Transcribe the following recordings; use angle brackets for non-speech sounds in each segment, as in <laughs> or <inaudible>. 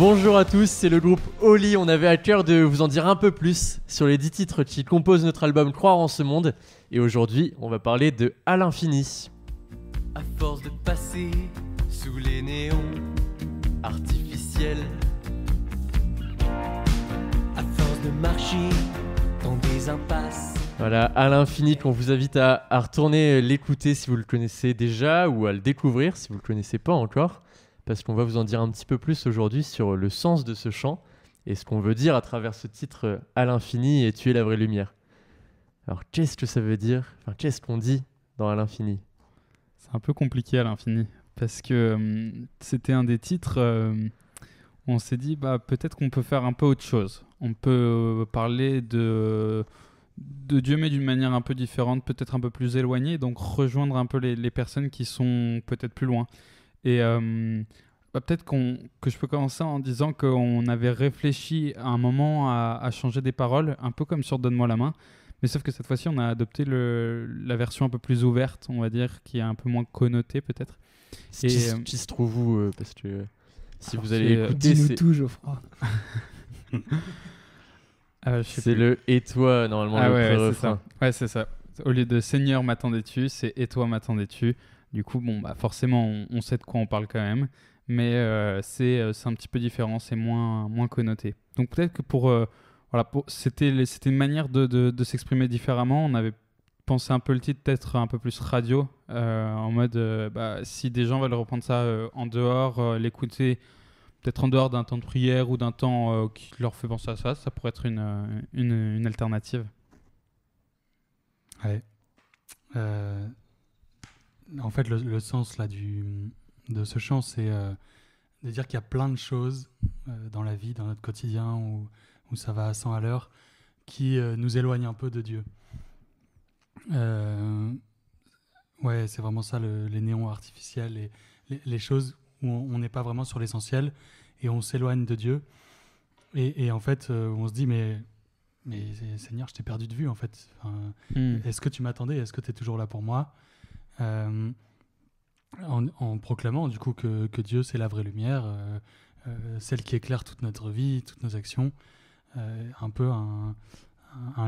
Bonjour à tous, c'est le groupe Oli. On avait à cœur de vous en dire un peu plus sur les 10 titres qui composent notre album Croire en ce monde. Et aujourd'hui, on va parler de À l'infini. À force de passer sous les néons artificiels, à force de marcher dans des impasses. Voilà, à l'infini qu'on vous invite à, à retourner l'écouter si vous le connaissez déjà ou à le découvrir si vous le connaissez pas encore parce qu'on va vous en dire un petit peu plus aujourd'hui sur le sens de ce chant et ce qu'on veut dire à travers ce titre à l'infini et tuer la vraie lumière. Alors qu'est-ce que ça veut dire? Qu'est-ce qu'on dit dans à l'infini? C'est un peu compliqué à l'infini parce que hum, c'était un des titres euh, on s'est dit bah peut-être qu'on peut faire un peu autre chose. On peut euh, parler de Dieu mais d'une manière un peu différente, peut-être un peu plus éloignée, donc rejoindre un peu les personnes qui sont peut-être plus loin. Et euh, bah, peut-être qu'on, que je peux commencer en disant qu'on avait réfléchi à un moment à, à changer des paroles, un peu comme sur Donne-moi la main. Mais sauf que cette fois-ci, on a adopté le, la version un peu plus ouverte, on va dire, qui est un peu moins connotée peut-être. Qui, Et, euh, qui se trouve où euh, Parce que euh, si Alors, vous allez écouter, Dis-nous tout, Geoffroy. <laughs> Sais c'est le et toi normalement Ah le ouais, ouais, c'est pré-refrain. ça. Ouais, c'est ça. Au lieu de Seigneur m'attendais-tu, c'est Et toi m'attendais-tu. Du coup, bon, bah forcément, on, sait de quoi on parle quand même, mais euh, c'est euh, c'est un petit peu différent, c'est moins, moins connoté. Donc peut-être que pour... euh, voilà, c'était une manière de, de- s'exprimer différemment. On avait pensé un peu le titre peut-être un peu plus radio, en mode, bah, si des gens veulent reprendre ça en dehors, l'écouter peut-être en dehors d'un temps de prière ou d'un temps qui leur fait penser à ça, ça pourrait être une, une, alternative. Ouais. En fait, le, le sens là, du, de ce chant, c'est euh, de dire qu'il y a plein de choses euh, dans la vie, dans notre quotidien, où, où ça va à 100 à l'heure, qui euh, nous éloignent un peu de Dieu. Ouais, c'est vraiment ça, le- les néons artificiels, et les, les choses où on n'est pas vraiment sur l'essentiel et on s'éloigne de Dieu. Et, et en fait, on se dit, mais, mais Seigneur, je t'ai perdu de vue, en fait. Enfin, Hmm. est-ce que tu m'attendais? Est-ce que tu es toujours là pour moi? En, en proclamant du coup que, que Dieu c'est la vraie lumière, euh, euh, celle qui éclaire toute notre vie, toutes nos actions, euh, un peu un,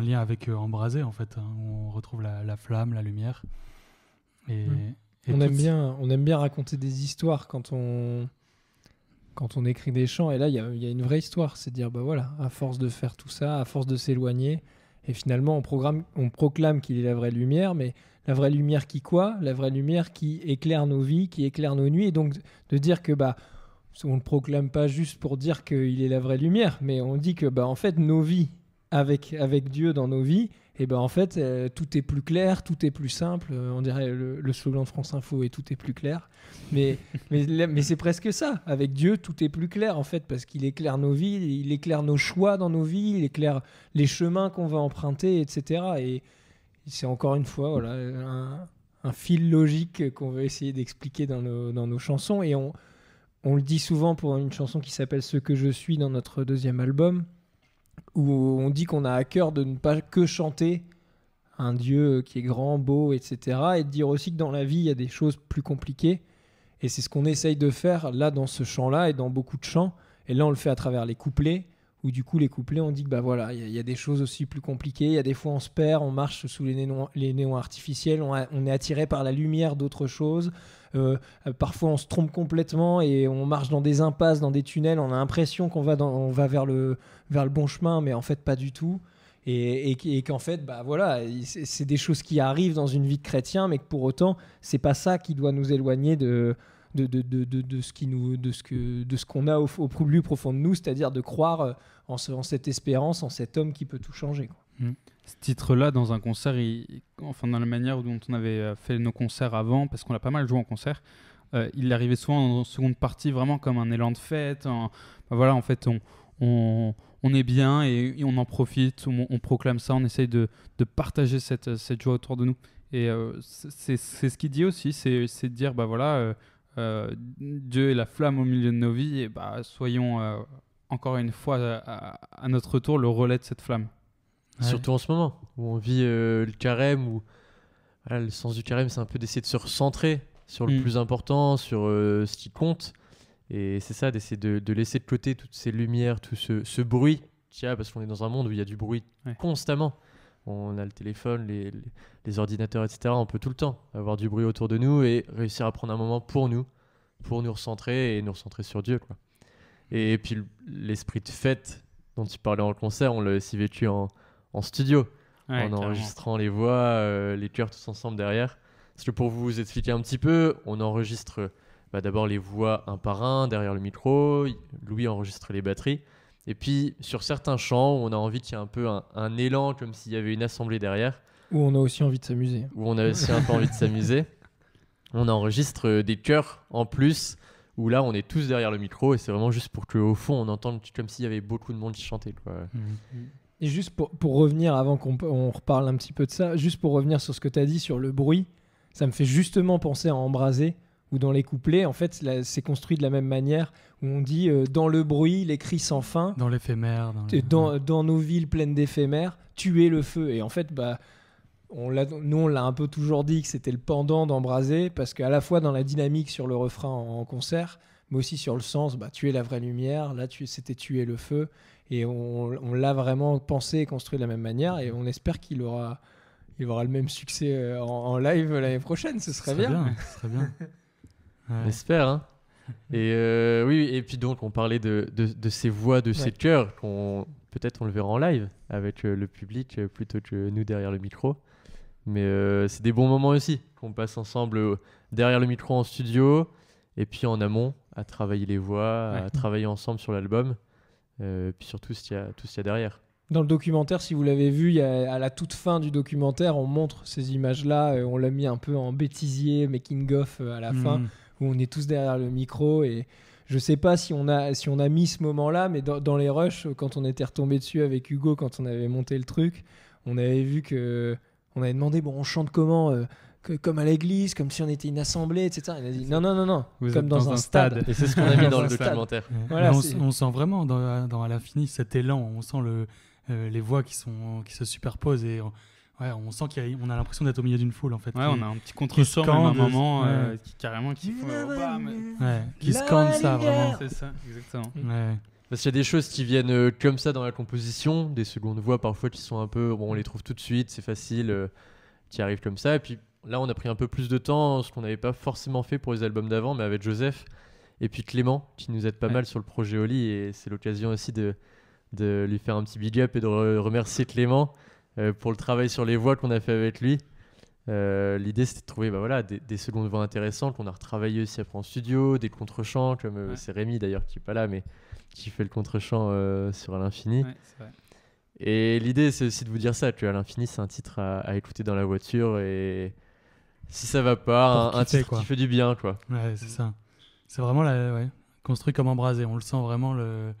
lien avec euh, Embrasé en fait, hein, où on retrouve la, la flamme, la lumière. Et, Mm. et on, aime bien, on aime bien raconter des histoires quand on, quand on écrit des chants. Et là, il y a, il y a une vraie histoire. C'est de dire, bah voilà, à force de faire tout ça, à force de s'éloigner, et finalement, on, proclame qu'il est la vraie lumière, mais la vraie lumière qui quoi? La vraie lumière qui éclaire nos vies, qui éclaire nos nuits. Et donc, de dire que, bah, on ne proclame pas juste pour dire qu'il est la vraie lumière, mais on dit que, bah, en fait, nos vies, avec, avec Dieu dans nos vies, et ben en fait, euh, tout est plus clair, tout est plus simple. Euh, on dirait le, le slogan de France Info et tout est plus clair. Mais, <laughs> mais, mais c'est presque ça. Avec Dieu, tout est plus clair en fait, parce qu'il éclaire nos vies, il éclaire nos choix dans nos vies, il éclaire les chemins qu'on va emprunter, etc. Et c'est encore une fois voilà, un, un fil logique qu'on veut essayer d'expliquer dans nos, dans nos chansons. Et on, on le dit souvent pour une chanson qui s'appelle Ce que je suis dans notre deuxième album où on dit qu'on a à cœur de ne pas que chanter un Dieu qui est grand, beau, etc. Et de dire aussi que dans la vie, il y a des choses plus compliquées. Et c'est ce qu'on essaye de faire là dans ce chant-là et dans beaucoup de chants. Et là, on le fait à travers les couplets, où du coup, les couplets, on dit que bah voilà, il y, a- des choses aussi plus compliquées. Il y a des fois, on se perd, on marche sous les néons, les néons artificiels, on, est attiré par la lumière d'autres choses. Euh, euh, parfois, on se trompe complètement et on marche dans des impasses, dans des tunnels. On a l'impression qu'on va, dans- on va vers le, vers le bon chemin, mais en fait pas du tout. Et, et, qu'en fait, bah voilà, c'est des choses qui arrivent dans une vie de chrétien, mais que pour autant, c'est pas ça qui doit nous éloigner de, de, de, de, de, ce qui nous, de ce que, de ce qu'on a au, plus profond de nous, c'est-à-dire de croire euh, en, en cette espérance, en cet homme qui peut tout changer. quoi. Ce titre-là, dans un concert, enfin dans la manière dont on avait euh, fait nos concerts avant, parce qu'on l'a pas mal joué en concert, euh, il arrivait souvent en seconde partie vraiment comme un élan de fête. en- bah voilà, en fait, on, on, on est bien et, on en profite, on, proclame ça, on essaye de, de partager cette, cette joie autour de nous. Et euh, c'est ce qu'il dit aussi, c'est de dire, bah voilà, euh, Dieu est la flamme au milieu de nos vies, et bah soyons euh, encore une fois à, à notre tour le relais de cette flamme. Ouais. Surtout en ce moment, où on vit euh, le carême, où voilà, le sens du carême, c'est un peu d'essayer de se recentrer sur le Mm. plus important, sur euh, ce qui compte. Et c'est ça, d'essayer de, de laisser de côté toutes ces lumières, tout ce, ce bruit qu'il y a, parce qu'on est dans un monde où il y a du bruit Ouais. constamment. On a le téléphone, les, les- les ordinateurs, etc. On peut tout le temps avoir du bruit autour de nous et réussir à prendre un moment pour nous, pour nous recentrer et nous recentrer sur Dieu. Quoi. Et, puis l'esprit de fête dont tu parlais en concert, on l'a aussi vécu en, en studio Ouais, en carrément. enregistrant les voix, euh, les chœurs tous ensemble derrière. Parce que pour vous expliquer un petit peu, on enregistre bah, d'abord les voix un par un derrière le micro, Louis enregistre les batteries, et puis sur certains chants, on a envie qu'il y ait un peu un, un élan, comme s'il y avait une assemblée derrière, Où on a aussi envie de s'amuser. où on a aussi un peu envie de s'amuser. <laughs> On enregistre euh, des chœurs en plus, où là on est tous derrière le micro, et c'est vraiment juste pour qu'au fond on entende comme s'il y avait beaucoup de monde qui chantait. Quoi. Mhm. Et juste pour, pour revenir, avant qu'on on reparle un petit peu de ça, juste pour revenir sur ce que tu as dit sur le bruit, ça me fait justement penser à Embrasé, où dans les couplets, en fait, c'est construit de la même manière, où on dit euh, dans le bruit, les cris sans fin, Dans l'éphémère. Dans, nos villes pleines d'éphémères, tuer le feu. Et en fait, bah, on l'a- nous, on l'a un peu toujours dit que c'était le pendant d'Embrasé, parce qu'à la fois dans la dynamique sur le refrain en, en concert, mais aussi sur le sens, bah, tuer la vraie lumière, là, tu- c'était tuer le feu. Et on, on l'a vraiment pensé et construit de la même manière, et on espère qu'il aura, il aura le même succès euh, en, en live l'année prochaine, ce serait bien. Ce serait bien. <laughs> Ouais. On espère, hein. <laughs> Et euh, oui, et puis donc on parlait de, de, de ces voix, de ces Ouais. chœurs, qu'on peut-être on le verra en live avec euh, le public euh, plutôt que nous derrière le micro. Mais euh, c'est des bons moments aussi qu'on passe ensemble derrière le micro en studio et puis en amont à travailler les voix, à travailler ensemble sur l'album. Euh, puis surtout ce qu'il y a, tout ce qu'il y a derrière. Dans le documentaire, si vous l'avez vu, il y a- à la toute fin du documentaire, on montre ces images-là. on l'a mis un peu en bêtisier, making-of à la fin, Mhm. Où on est tous derrière le micro. Et je sais pas si on a, si on a mis ce moment-là, mais dans, dans les rushs, quand on était retombé dessus avec Hugo, quand on avait monté le truc, on avait vu que. On avait demandé, bon, on chante comment euh, que- Comme à l'église, comme si on était une assemblée, etc. Il a dit, non, non, non, non, Vous comme dans, un stade. Et c'est ce qu'on a mis dans <laughs> Dans le documentaire. Voilà, on, sent vraiment dans, dans À l'infini cet élan. On sent le, euh, les voix qui, sont, qui se superposent et on, ouais, on sent qu'on a, l'impression d'être au milieu d'une foule en fait. Ouais, qui, on a un petit contre-sort à un moment euh, ouais. qui carrément qui font, oh, bam. ouais, qui La scande ça vraiment. C'est ça, exactement. Ouais. Parce qu'il y a des choses qui viennent euh, comme ça dans la composition, des secondes voix parfois qui sont un peu. Bon, on les trouve tout de suite, c'est facile, euh, qui arrivent comme ça. Et puis là, on a pris un peu plus de temps, ce qu'on n'avait pas forcément fait pour les albums d'avant, mais avec Joseph et puis Clément qui nous aide pas Ouais. mal sur le projet Oli. Et c'est l'occasion aussi de, de lui faire un petit big up et de re- remercier Clément euh, pour le travail sur les voix qu'on a fait avec lui. Euh, L'idée c'était de trouver bah, voilà, des, des secondes voix intéressantes qu'on a retravaillé aussi après en studio, des contre-chants, comme euh, Ouais. c'est Rémi d'ailleurs qui est pas là, mais qui fait le contre-champ euh, sur À l'infini. Ouais, c'est vrai. Et l'idée, c'est aussi de vous dire ça, que À l'infini, c'est un titre à, à écouter dans la voiture et si ça va pas, un, titre quoi. qui fait du bien, quoi. Ouais, c'est ça. C'est vraiment la, ouais, construit comme embrasé. On le sent vraiment. Le...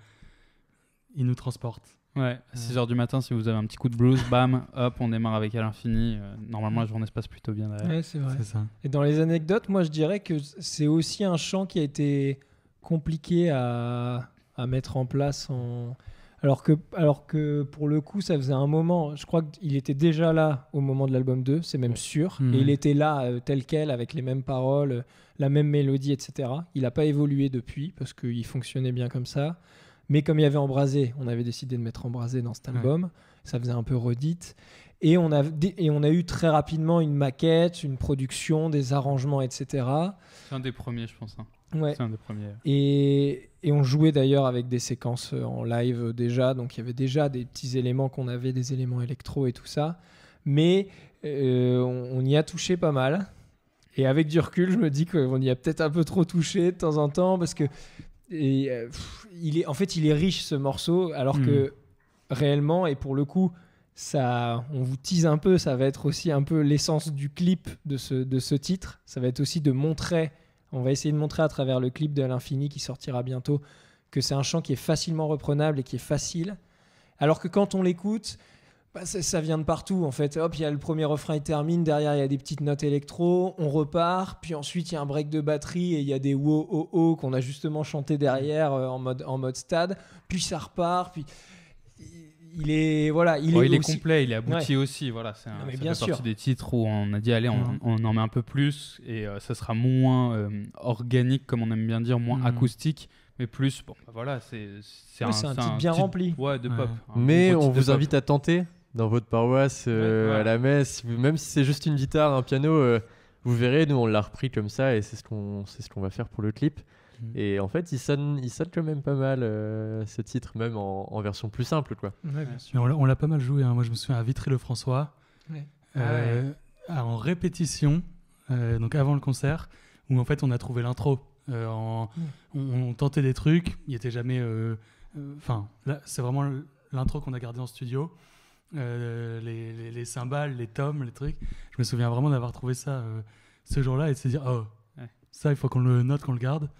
Il nous transporte. Ouais, à 6h du matin, si vous avez un petit coup de blues, bam, <laughs> hop, on démarre avec à l'infini. Euh, normalement, la journée se passe plutôt bien derrière. Ouais, c'est vrai. C'est ça. Et dans les anecdotes, moi je dirais que c'est aussi un chant qui a été compliqué à, à mettre en place. En... Alors, que, alors que pour le coup, ça faisait un moment, je crois qu'il était déjà là au moment de l'album 2, c'est même sûr. Mhm. Et il était là euh, tel quel, avec les mêmes paroles, euh, la même mélodie, etc. Il n'a pas évolué depuis parce qu'il fonctionnait bien comme ça. Mais comme il y avait Embrasé, on avait décidé de mettre Embrasé dans cet Ouais. album. Ça faisait un peu redite. Et on, a, et on a eu très rapidement une maquette, une production, des arrangements, etc. C'est un des premiers, je pense. hein. Ouais. C'est un des premiers. Et, et on jouait d'ailleurs avec des séquences euh, en live déjà, donc il y avait déjà des petits éléments qu'on avait, des éléments électro et tout ça. Mais euh, on, on y a touché pas mal. Et avec du recul, je me dis qu'on y a peut-être un peu trop touché de temps en temps parce que et, euh, pff, il est, en fait, il est riche ce morceau, alors Mhm. que réellement, et pour le coup, ça, on vous tease un peu, ça va être aussi un peu l'essence du clip de ce, de ce titre. Ça va être aussi de montrer, on va essayer de montrer à travers le clip de l'infini qui sortira bientôt, que c'est un chant qui est facilement reprenable et qui est facile. Alors que quand on l'écoute, bah, ça, ça vient de partout en fait. Hop, il y a le premier refrain, il termine, derrière il y a des petites notes électro, on repart, puis ensuite il y a un break de batterie et il y a des wo oh oh qu'on a justement chanté derrière euh, en mode en mode stade, puis ça repart, puis il est voilà, il est, il est aussi- complet, il est abouti aussi. Voilà, c'est un, bien fait sûr. partie des titres où on a dit allez, on, on en met un peu plus et euh, ça sera moins euh, organique, comme on aime bien dire, moins Mhm. acoustique, mais plus. Bon, bah voilà, c'est un titre bien rempli. Ouais, de pop. Mais on vous pop. invite à tenter dans votre paroisse, euh, Ouais, à la messe, même si c'est juste une guitare, un piano, euh, vous verrez, nous on l'a repris comme ça et c'est ce qu'on c'est ce qu'on va faire pour le clip. Mhm. Et en fait, il sonne, il sonne quand même pas mal euh, ce titre, même en, en version plus simple quoi. Ouais, bien sûr. Mais on l'a- on l'a pas mal joué. hein. Moi, je me souviens à Vitry-le-François, Ouais. euh, à- en répétition, euh, donc avant le concert, où en fait on a trouvé l'intro. Euh, en- on, on tentait des trucs, il était jamais. euh, euh, Enfin, là, c'est vraiment l'intro qu'on a gardé en studio. Euh, les, les, les cymbales, les tomes, les trucs. Je me souviens vraiment d'avoir trouvé ça euh, ce jour-là et de se dire oh, Ouais. ça, il faut qu'on le note, qu'on le garde.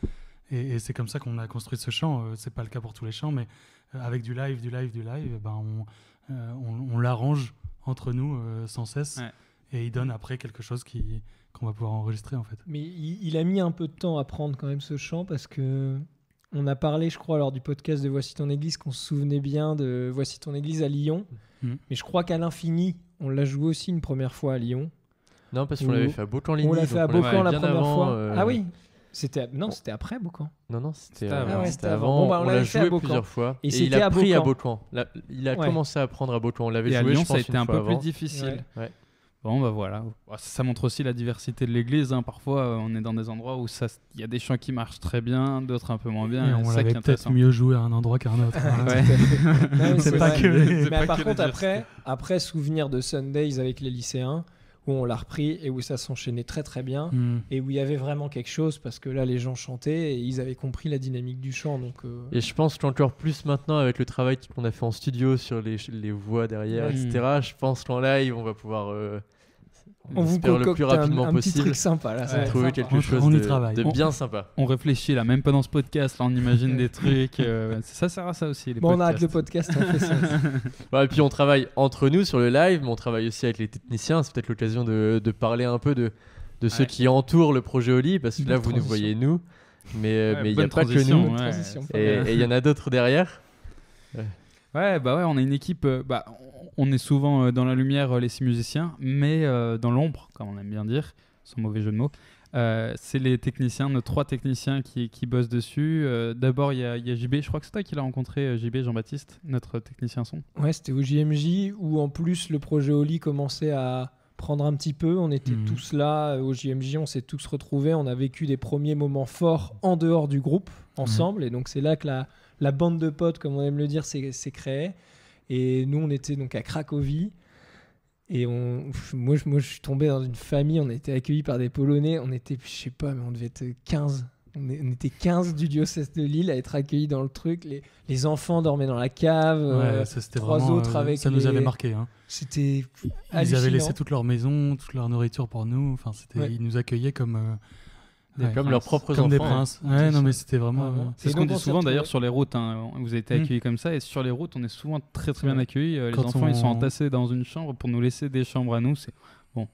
Et, et c'est comme ça qu'on a construit ce chant. Euh, c'est pas le cas pour tous les chants, mais euh, avec du live, du live, du live, eh ben on, euh, on, on l'arrange entre nous euh, sans cesse Ouais. et il donne après quelque chose qui qu'on va pouvoir enregistrer en fait. Mais il, il a mis un peu de temps à prendre quand même ce chant parce que on a parlé, je crois, lors du podcast de Voici ton église, qu'on se souvenait bien de Voici ton église à Lyon. Mhm. Mais je crois qu'à l'infini, on l'a joué aussi une première fois à Lyon. Non, parce qu'on l'avait fait à Beaucamp-Ligny. on l'a fait à Beaucamp la première avant, fois. euh, Ah oui c'était non, c'était après Beaucamp. Non, non, c'était avant. avant. Ah ouais, c'était c'était avant. avant. Bon, bah, on l'a joué plusieurs fois. Et il a à pris à. Là, il a Ouais. commencé à apprendre à Beaucamp. On l'avait à joué, Lyon, je ça a pense, été une un fois peu plus difficile. Ouais. Bon, bah voilà. Bah, Ça montre aussi la diversité de l'église. hein. Parfois, euh, on est dans des endroits où ça- il y a des chants qui marchent très bien, d'autres un peu moins bien. Et et on l'avait peut-être mieux joué à un endroit qu'à un autre. hein. Ouais. <laughs> Ouais, C'est pas vrai. que les- c'est Mais pas par que contre, après, souvenir de Sundays avec les lycéens, où on l'a repris et où ça s'enchaînait très très bien. Hmm. Et où il y avait vraiment quelque chose parce que là, les gens chantaient et ils avaient compris la dynamique du chant. Donc, euh, Et je pense qu'encore plus maintenant, avec le travail qu'on a fait en studio sur les, les voix derrière, etc., je pense qu'en live, on va pouvoir. euh, on vous espère le concocte plus rapidement un, un petit possible. truc sympa là. Ouais. trouver sympa. quelque On- chose on y de, travaille. de On- bien sympa. On réfléchit là, même pas dans ce podcast. Là, on imagine des trucs. euh, ça sert à ça aussi. Les Bon, on arrête le podcasts. podcast, on fait ça. Ouais, <laughs> et puis on travaille entre nous sur le live, mais on travaille aussi avec les techniciens. C'est peut-être l'occasion de, de parler un peu de, de ceux Ouais. qui entourent le projet Oli, parce que Bonne là, vous nous voyez nous, mais euh, Ouais, mais il n'y a pas que nous. ouais. Transition. Et et il y en a d'autres derrière. Ouais, bah ouais, on a une équipe. euh, bah, on est souvent euh, dans la lumière, euh, les six musiciens, mais euh, dans l'ombre, comme on aime bien dire, sans mauvais jeu de mots. Euh, c'est les techniciens, nos trois techniciens qui, qui bossent dessus. Euh, D'abord, il y, a- il y a JB, je crois que c'est toi qui l'as rencontré, JB Jean-Baptiste, notre technicien son. Ouais, c'était au JMJ où en plus le projet Oli commençait à prendre un petit peu. On était Mhm. tous là au JMJ, on s'est tous retrouvés. On a vécu des premiers moments forts en dehors du groupe, ensemble. Et donc c'est là que la, la bande de potes, comme on aime le dire, s'est créée. Et nous, on était donc à Cracovie. Et on, moi, je, moi, je suis tombé dans une famille. On a été accueillis par des Polonais. On était, je sais pas, mais on devait être 15. On, est- on était 15 du diocèse de Lille à être accueillis dans le truc. Les, les enfants dormaient dans la cave. euh, Ouais, ça, c'était trois vraiment, autres euh, avec ça nous les- avait marqué. hein. C'était Ils avaient laissé toute leur maison, toute leur nourriture pour nous. Enfin, c'était, Ouais. ils nous accueillaient comme euh, Des ouais, Comme leurs propres comme enfants. des princes. Ouais, C'est non, ça. mais c'était vraiment. Euh, C'est ce qu'on dit souvent d'ailleurs sur les routes. hein. Vous avez été Mm. accueillis comme ça, et sur les routes, on est souvent très très bien Ouais. accueillis. Euh, les Quand enfants, ils sont on- entassés dans une chambre pour nous laisser des chambres à nous. C'est bon.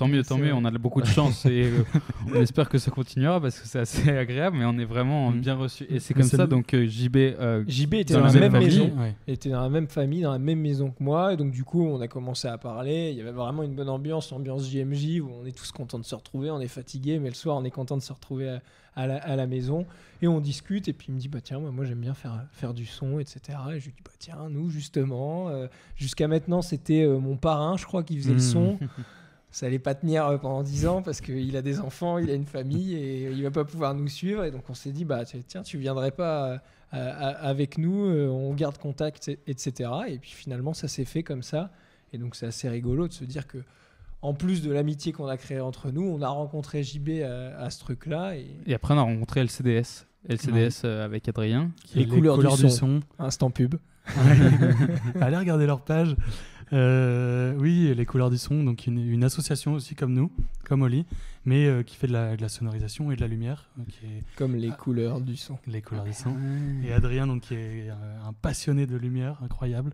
Tant mieux, tant mieux, on a beaucoup de chance et euh, <laughs> on espère que ça continuera parce que c'est assez agréable, mais on est vraiment Mm. bien reçus. Et c'est comme ça, donc euh, JB, euh, JB était Dans dans, la même famille. maison. Ouais. Était dans la même famille, dans la même maison que moi. Et donc, du coup, on a commencé à parler. Il y avait vraiment une bonne ambiance, l'ambiance JMJ, où on est tous contents de se retrouver. On est fatigués, mais le soir, on est content de se retrouver à, à la, à la maison. Et on discute. Et puis, il me dit Bah, tiens, moi, moi, j'aime bien faire, faire du son, etc. Et je lui dis Bah, tiens, nous, justement. Jusqu'à maintenant, c'était mon parrain, je crois, qui faisait le Mm. son. <laughs> Ça allait pas tenir euh, pendant 10 ans parce qu'il a des enfants, il a une famille et il va pas pouvoir nous suivre. Et donc on s'est dit, bah tu- tiens, tu viendrais pas euh, avec nous, euh, on garde contact, et- etc. Et puis finalement, ça s'est fait comme ça. Et donc c'est assez rigolo de se dire que, en plus de l'amitié qu'on a créée entre nous, on a rencontré JB à, à ce truc-là. Et et après on a rencontré LCDS, LCDS avec Adrien. Les couleurs du son. instant pub. <laughs> Allez regarder leur page. Euh, oui, les couleurs du son, donc une, une association aussi comme nous, comme Oli, mais euh, qui fait de la, de la sonorisation et de la lumière, euh, qui est Comme les couleurs du son. les couleurs du son. Et Adrien, donc qui est euh, un passionné de lumière, incroyable.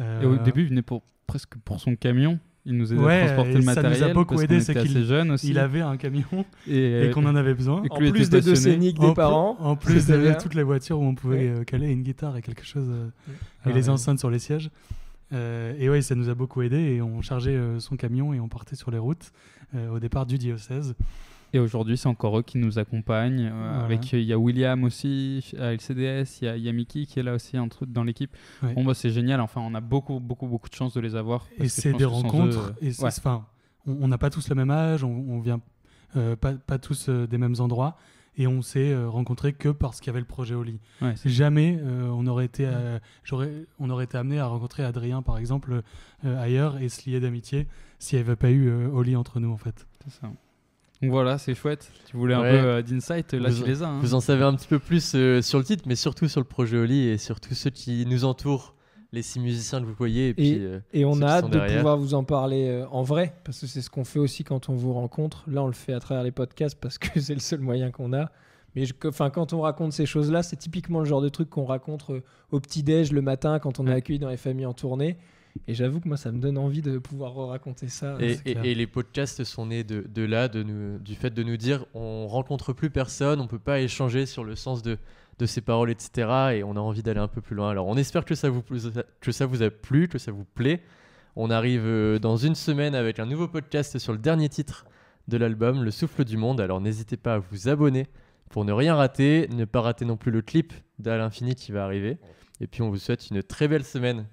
Et au début, il venait pour, presque pour son camion. Il nous aidait Ouais, à transporter le ça nous a matériel. beaucoup parce aidé, c'est qu'il- assez jeune aussi. Il avait un camion et, <laughs> et qu'on en avait besoin. En plus des deux scéniques des parents. En plus de bien. toutes les voitures où on pouvait caler une guitare et quelque chose Ah et les ouais. enceintes sur les sièges. Euh, et ouais, ça nous a beaucoup aidé et on chargeait euh, son camion et on partait sur les routes euh, au départ du diocèse. Et aujourd'hui, c'est encore eux qui nous accompagnent. Voilà. Avec, il y a William aussi à LCDS, il y a, il y a Mickey qui est là aussi un truc dans l'équipe. Ouais. Bon, bah, c'est génial. Enfin, on a beaucoup, beaucoup, beaucoup de chance de les avoir. Et parce c'est des rencontres. eux, et ouais. enfin, on on n'a pas tous le même âge, on, on vient pas, pas tous des mêmes endroits. Et on s'est euh, rencontrés que parce qu'il y avait le projet Oli. ouais, Jamais euh, on aurait été, j'aurais, on aurait été amené à rencontrer Adrien par exemple euh, ailleurs et se lier d'amitié s'il n'y avait pas eu euh, Oli entre nous en fait. c'est ça. Donc voilà, c'est chouette. Tu voulais un peu euh, d'insight, là Vous- tu les as. hein. Vous en savez un petit peu plus euh, sur le titre, mais surtout sur le projet Oli et sur tous ceux qui nous entourent, les six musiciens que vous voyez. Et, puis, euh, Et on a hâte de pouvoir vous en parler euh, en vrai, parce que c'est ce qu'on fait aussi quand on vous rencontre. Là, on le fait à travers les podcasts parce que <laughs> c'est le seul moyen qu'on a. Mais je- que- quand on raconte ces choses-là, c'est typiquement le genre de truc qu'on raconte euh, au petit-déj le matin quand on est accueilli dans les familles en tournée. Et j'avoue que moi, ça me donne envie de pouvoir raconter ça. Et, c'est et- les podcasts sont nés de, de là, de nous, du fait de nous dire on rencontre plus personne, on peut pas échanger sur le sens de, de ces paroles, etc. Et on a envie d'aller un peu plus loin. Alors on espère que ça vous, que ça vous a plu, que ça vous plaît. On arrive euh, dans une semaine avec un nouveau podcast sur le dernier titre de l'album, Le Souffle du Monde. Alors n'hésitez pas à vous abonner pour ne rien rater, ne pas rater non plus le clip d'À l'infini qui va arriver. Et puis on vous souhaite une très belle semaine.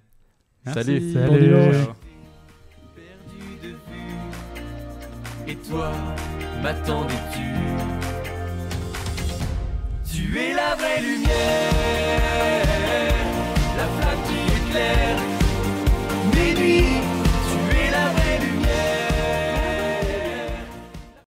Merci. Salut. Salut. Bon. Et toi, m'attendais-tu? Tu es la vraie lumière.